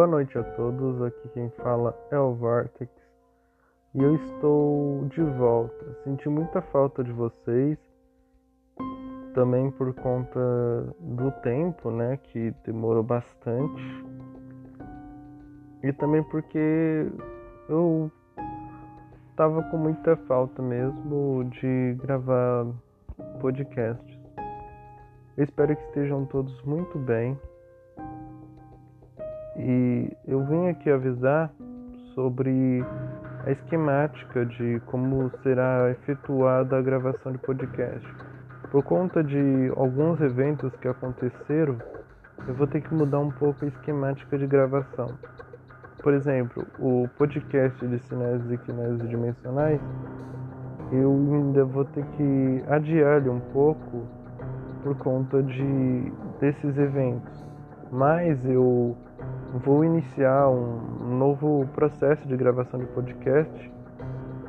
Boa noite a todos, aqui quem fala é o Vortex e eu estou de volta. Senti muita falta de vocês, também por conta do tempo, né, que demorou bastante, e também porque eu tava com muita falta mesmo de gravar podcasts. Eu espero que estejam todos muito bem. E eu vim aqui avisar sobre a esquemática de como será efetuada a gravação de podcast. Por conta de alguns eventos que aconteceram, eu vou ter que mudar um pouco a esquemática de gravação. Por exemplo, o podcast de cinésias e quinésias dimensionais, eu ainda vou ter que adiar ele um pouco por conta de desses eventos. Mas eu vou iniciar um novo processo de gravação de podcast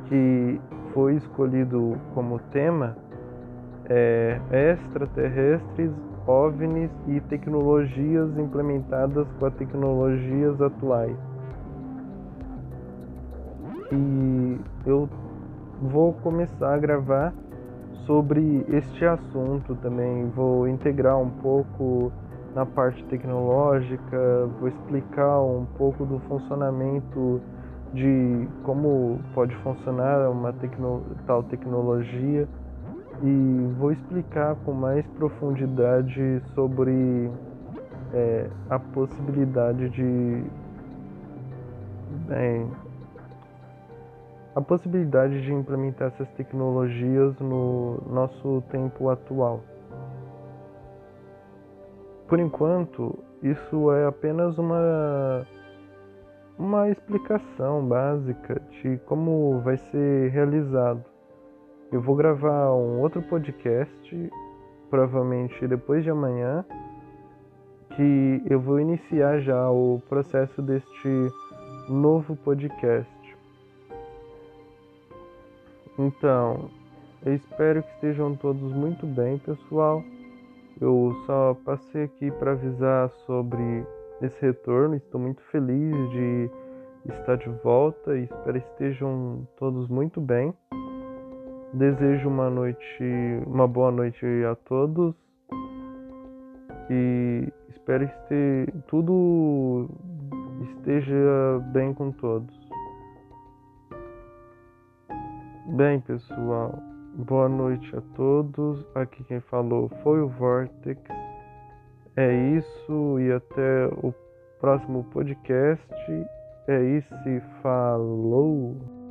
que foi escolhido como tema é, extraterrestres, OVNIs e tecnologias implementadas com as tecnologias atuais. E eu vou começar a gravar sobre este assunto também. Vou integrar um pouco na parte tecnológica, vou explicar um pouco do funcionamento de como pode funcionar uma tecno tal tecnologia e vou explicar com mais profundidade sobre é, a possibilidade de bem, a possibilidade de implementar essas tecnologias no nosso tempo atual. Por enquanto, isso é apenas uma uma explicação básica de como vai ser realizado. Eu vou gravar um outro podcast, provavelmente depois de amanhã, que eu vou iniciar já o processo deste novo podcast. Então, eu espero que estejam todos muito bem, pessoal. Eu só passei aqui para avisar sobre esse retorno. Estou muito feliz de estar de volta e espero que estejam todos muito bem. Desejo uma noite, uma boa noite a todos e espero que tudo esteja bem com todos. Bem, pessoal, boa noite a todos. Aqui quem falou foi o Vortex. É isso e até o próximo podcast. É isso falou!